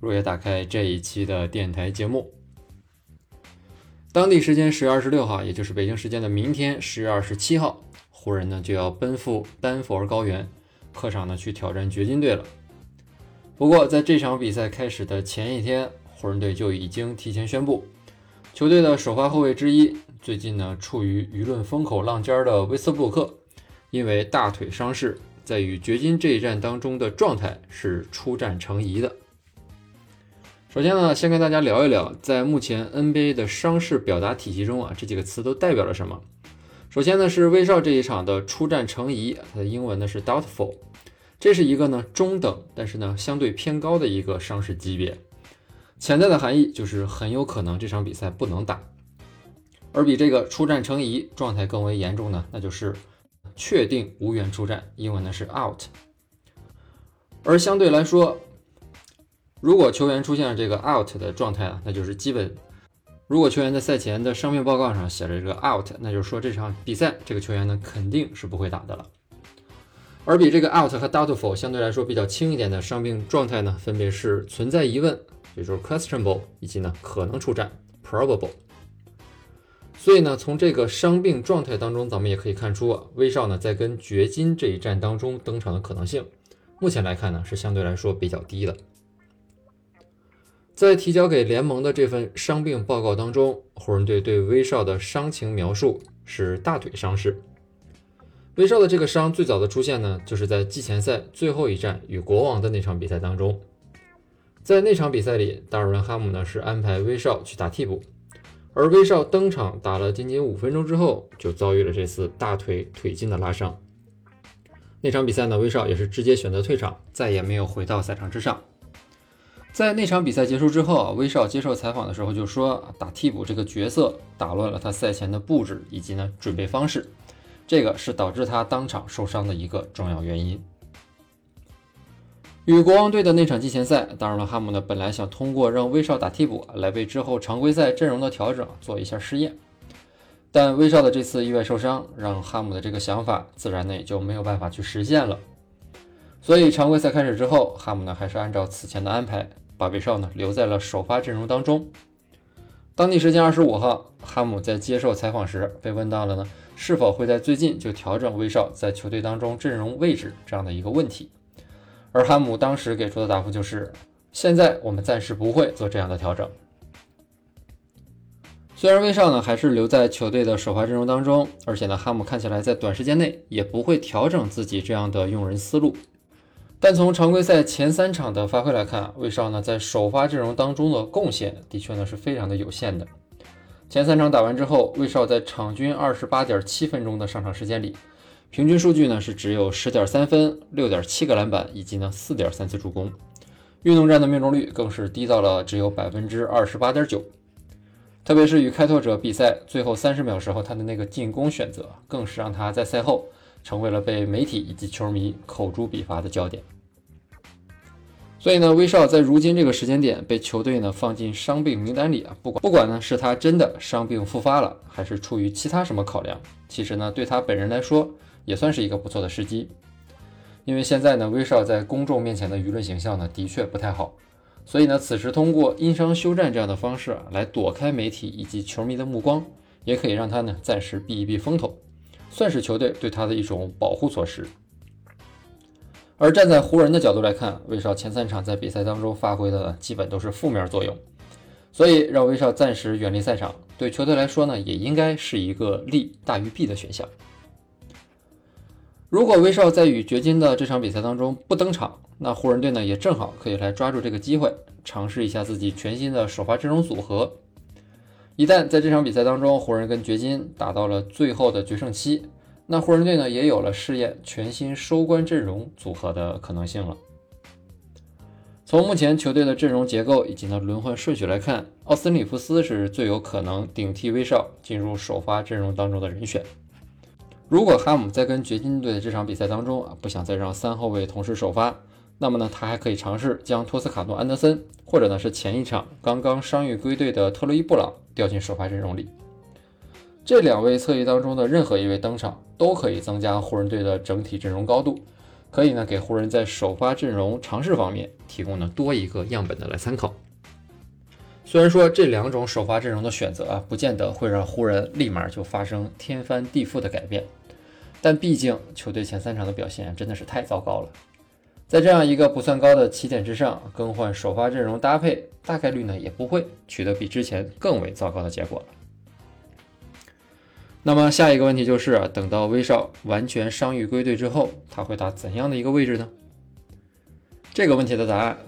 入夜打开这一期的电台节目。当地时间十月二十六号，也就是北京时间的明天十月二十七号，湖人呢就要奔赴丹佛高原客场呢去挑战掘金队了。不过在这场比赛开始的前一天，湖人队就已经提前宣布。球队的首发后卫之一，最近呢处于舆论风口浪尖的威斯布鲁克，因为大腿伤势，在与掘金这一战当中的状态是出战成疑的。首先呢，先跟大家聊一聊，在目前 NBA 的伤势表达体系中啊，这几个词都代表了什么？首先呢是威少这一场的出战成疑，它的英文呢是 doubtful，这是一个呢中等，但是呢相对偏高的一个伤势级别。潜在的含义就是很有可能这场比赛不能打，而比这个出战成疑状态更为严重呢，那就是确定无缘出战，英文呢是 out。而相对来说，如果球员出现了这个 out 的状态啊，那就是基本。如果球员在赛前的伤病报告上写着这个 out，那就是说这场比赛这个球员呢肯定是不会打的了。而比这个 out 和 doubtful 相对来说比较轻一点的伤病状态呢，分别是存在疑问。也就是 questionable，以及呢可能出战 probable。所以呢，从这个伤病状态当中，咱们也可以看出啊，威少呢在跟掘金这一战当中登场的可能性，目前来看呢是相对来说比较低的。在提交给联盟的这份伤病报告当中，湖人队对威少的伤情描述是大腿伤势。威少的这个伤最早的出现呢，就是在季前赛最后一战与国王的那场比赛当中。在那场比赛里，达尔文·哈姆呢是安排威少去打替补，而威少登场打了仅仅五分钟之后，就遭遇了这次大腿腿筋的拉伤。那场比赛呢，威少也是直接选择退场，再也没有回到赛场之上。在那场比赛结束之后啊，威少接受采访的时候就说，打替补这个角色打乱了他赛前的布置以及呢准备方式，这个是导致他当场受伤的一个重要原因。与国王队的那场季前赛，当然了，哈姆呢本来想通过让威少打替补来为之后常规赛阵容的调整做一下试验，但威少的这次意外受伤，让哈姆的这个想法自然呢也就没有办法去实现了。所以常规赛开始之后，哈姆呢还是按照此前的安排，把威少呢留在了首发阵容当中。当地时间二十五号，哈姆在接受采访时被问到了呢是否会在最近就调整威少在球队当中阵容位置这样的一个问题。而哈姆当时给出的答复就是：现在我们暂时不会做这样的调整。虽然威少呢还是留在球队的首发阵容当中，而且呢哈姆看起来在短时间内也不会调整自己这样的用人思路，但从常规赛前三场的发挥来看，魏少呢在首发阵容当中的贡献的确呢是非常的有限的。前三场打完之后，魏少在场均二十八点七分钟的上场时间里。平均数据呢是只有十点三分、六点七个篮板以及呢四点三次助攻，运动战的命中率更是低到了只有百分之二十八点九。特别是与开拓者比赛最后三十秒时候，他的那个进攻选择，更是让他在赛后成为了被媒体以及球迷口诛笔伐的焦点。所以呢，威少在如今这个时间点被球队呢放进伤病名单里啊，不管不管呢是他真的伤病复发了，还是出于其他什么考量，其实呢对他本人来说。也算是一个不错的时机，因为现在呢，威少在公众面前的舆论形象呢，的确不太好，所以呢，此时通过因伤休战这样的方式啊，来躲开媒体以及球迷的目光，也可以让他呢暂时避一避风头，算是球队对他的一种保护措施。而站在湖人的角度来看，威少前三场在比赛当中发挥的基本都是负面作用，所以让威少暂时远离赛场，对球队来说呢，也应该是一个利大于弊的选项。如果威少在与掘金的这场比赛当中不登场，那湖人队呢也正好可以来抓住这个机会，尝试一下自己全新的首发阵容组合。一旦在这场比赛当中，湖人跟掘金打到了最后的决胜期，那湖人队呢也有了试验全新收官阵容组合的可能性了。从目前球队的阵容结构以及呢轮换顺序来看，奥斯里弗斯是最有可能顶替威少进入首发阵容当中的人选。如果哈姆在跟掘金队的这场比赛当中啊，不想再让三后卫同时首发，那么呢，他还可以尝试将托斯卡诺·安德森，或者呢是前一场刚刚伤愈归队的特洛伊·布朗掉进首发阵容里。这两位侧翼当中的任何一位登场，都可以增加湖人队的整体阵容高度，可以呢给湖人在首发阵容尝试方面提供呢多一个样本的来参考。虽然说这两种首发阵容的选择啊，不见得会让湖人立马就发生天翻地覆的改变。但毕竟球队前三场的表现真的是太糟糕了，在这样一个不算高的起点之上，更换首发阵容搭配，大概率呢也不会取得比之前更为糟糕的结果了。那么下一个问题就是，等到威少完全伤愈归队之后，他会打怎样的一个位置呢？这个问题的答案，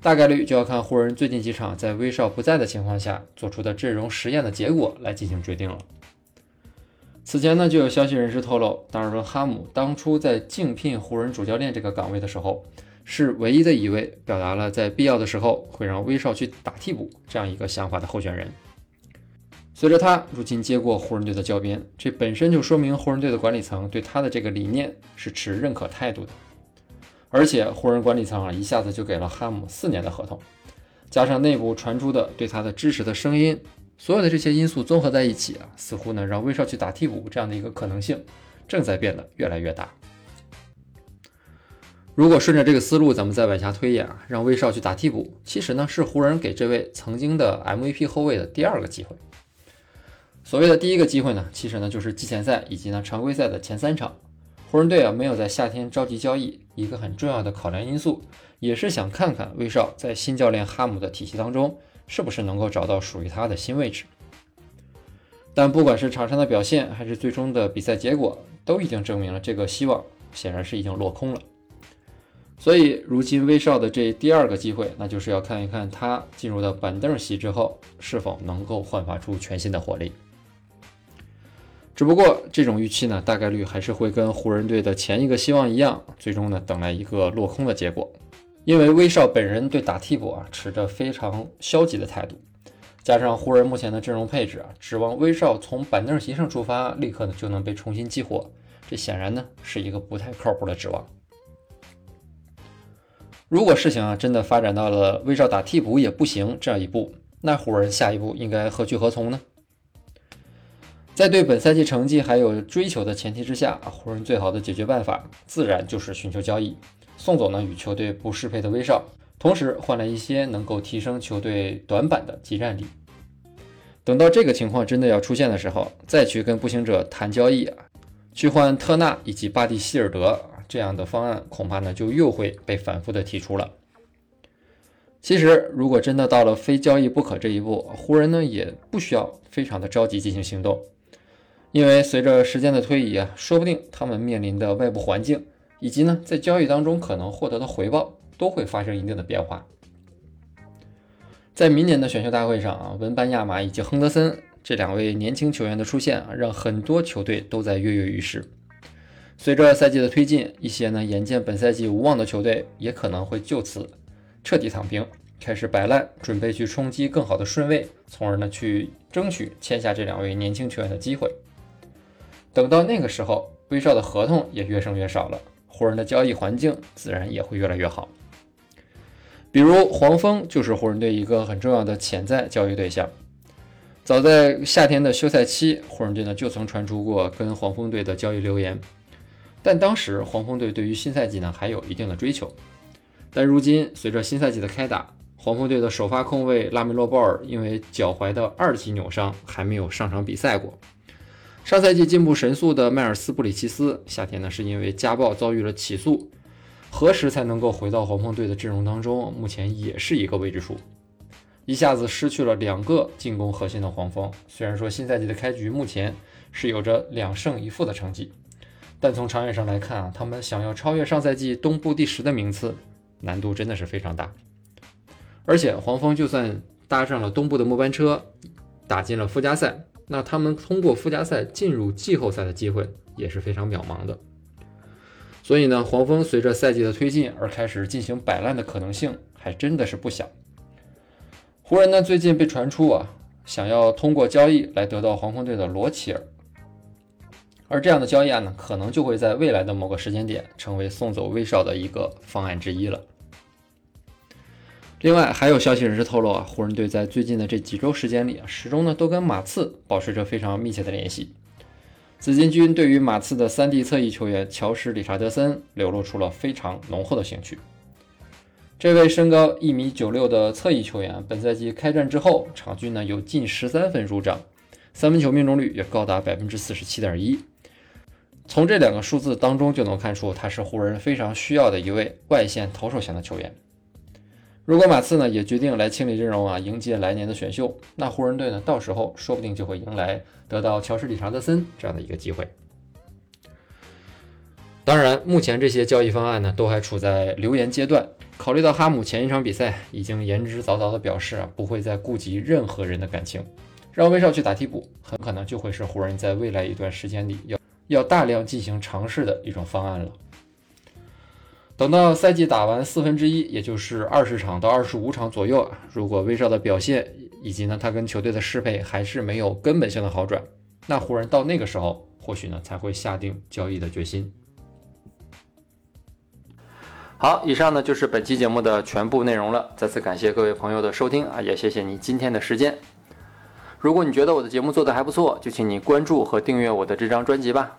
大概率就要看湖人最近几场在威少不在的情况下做出的阵容实验的结果来进行决定了。此前呢，就有消息人士透露，达尔文·哈姆当初在竞聘湖人主教练这个岗位的时候，是唯一的一位表达了在必要的时候会让威少去打替补这样一个想法的候选人。随着他如今接过湖人队的教鞭，这本身就说明湖人队的管理层对他的这个理念是持认可态度的。而且湖人管理层啊，一下子就给了哈姆四年的合同，加上内部传出的对他的支持的声音。所有的这些因素综合在一起啊，似乎呢让威少去打替补这样的一个可能性正在变得越来越大。如果顺着这个思路，咱们再往下推演啊，让威少去打替补，其实呢是湖人给这位曾经的 MVP 后卫的第二个机会。所谓的第一个机会呢，其实呢就是季前赛以及呢常规赛的前三场，湖人队啊没有在夏天着急交易，一个很重要的考量因素，也是想看看威少在新教练哈姆的体系当中。是不是能够找到属于他的新位置？但不管是场上的表现，还是最终的比赛结果，都已经证明了这个希望显然是已经落空了。所以，如今威少的这第二个机会，那就是要看一看他进入到板凳席之后，是否能够焕发出全新的活力。只不过，这种预期呢，大概率还是会跟湖人队的前一个希望一样，最终呢，等来一个落空的结果。因为威少本人对打替补啊持着非常消极的态度，加上湖人目前的阵容配置啊，指望威少从板凳席上出发，立刻呢就能被重新激活，这显然呢是一个不太靠谱的指望。如果事情啊真的发展到了威少打替补也不行这样一步，那湖人下一步应该何去何从呢？在对本赛季成绩还有追求的前提之下，湖人最好的解决办法自然就是寻求交易。送走呢与球队不适配的威少，同时换来一些能够提升球队短板的集战力。等到这个情况真的要出现的时候，再去跟步行者谈交易啊，去换特纳以及巴蒂希尔德这样的方案，恐怕呢就又会被反复的提出了。其实，如果真的到了非交易不可这一步，湖人呢也不需要非常的着急进行行动，因为随着时间的推移啊，说不定他们面临的外部环境。以及呢，在交易当中可能获得的回报都会发生一定的变化。在明年的选秀大会上啊，文班亚马以及亨德森这两位年轻球员的出现啊，让很多球队都在跃跃欲试。随着赛季的推进，一些呢眼见本赛季无望的球队也可能会就此彻底躺平，开始摆烂，准备去冲击更好的顺位，从而呢去争取签下这两位年轻球员的机会。等到那个时候，威少的合同也越剩越少了。湖人的交易环境自然也会越来越好。比如黄蜂就是湖人队一个很重要的潜在交易对象。早在夏天的休赛期，湖人队呢就曾传出过跟黄蜂队的交易流言，但当时黄蜂队对于新赛季呢还有一定的追求。但如今随着新赛季的开打，黄蜂队的首发控卫拉梅洛·鲍尔因为脚踝的二级扭伤还没有上场比赛过。上赛季进步神速的迈尔斯·布里奇斯，夏天呢是因为家暴遭遇了起诉，何时才能够回到黄蜂队的阵容当中？目前也是一个未知数。一下子失去了两个进攻核心的黄蜂，虽然说新赛季的开局目前是有着两胜一负的成绩，但从长远上来看啊，他们想要超越上赛季东部第十的名次，难度真的是非常大。而且黄蜂就算搭上了东部的末班车，打进了附加赛。那他们通过附加赛进入季后赛的机会也是非常渺茫的，所以呢，黄蜂随着赛季的推进而开始进行摆烂的可能性还真的是不小。湖人呢最近被传出啊，想要通过交易来得到黄蜂队的罗齐尔，而这样的交易案呢，可能就会在未来的某个时间点成为送走威少的一个方案之一了。另外，还有消息人士透露啊，湖人队在最近的这几周时间里啊，始终呢都跟马刺保持着非常密切的联系。紫金军对于马刺的三 D 侧翼球员乔什·理查德森流露出了非常浓厚的兴趣。这位身高一米九六的侧翼球员，本赛季开战之后，场均呢有近十三分入账，三分球命中率也高达百分之四十七点一。从这两个数字当中就能看出，他是湖人非常需要的一位外线投手型的球员。如果马刺呢也决定来清理阵容啊，迎接来年的选秀，那湖人队呢到时候说不定就会迎来得到乔什·理查德森这样的一个机会。当然，目前这些交易方案呢都还处在流言阶段。考虑到哈姆前一场比赛已经言之凿凿的表示啊，不会再顾及任何人的感情，让威少去打替补，很可能就会是湖人在未来一段时间里要要大量进行尝试的一种方案了。等到赛季打完四分之一，也就是二十场到二十五场左右啊，如果威少的表现以及呢他跟球队的适配还是没有根本性的好转，那湖人到那个时候或许呢才会下定交易的决心。好，以上呢就是本期节目的全部内容了。再次感谢各位朋友的收听啊，也谢谢你今天的时间。如果你觉得我的节目做得还不错，就请你关注和订阅我的这张专辑吧。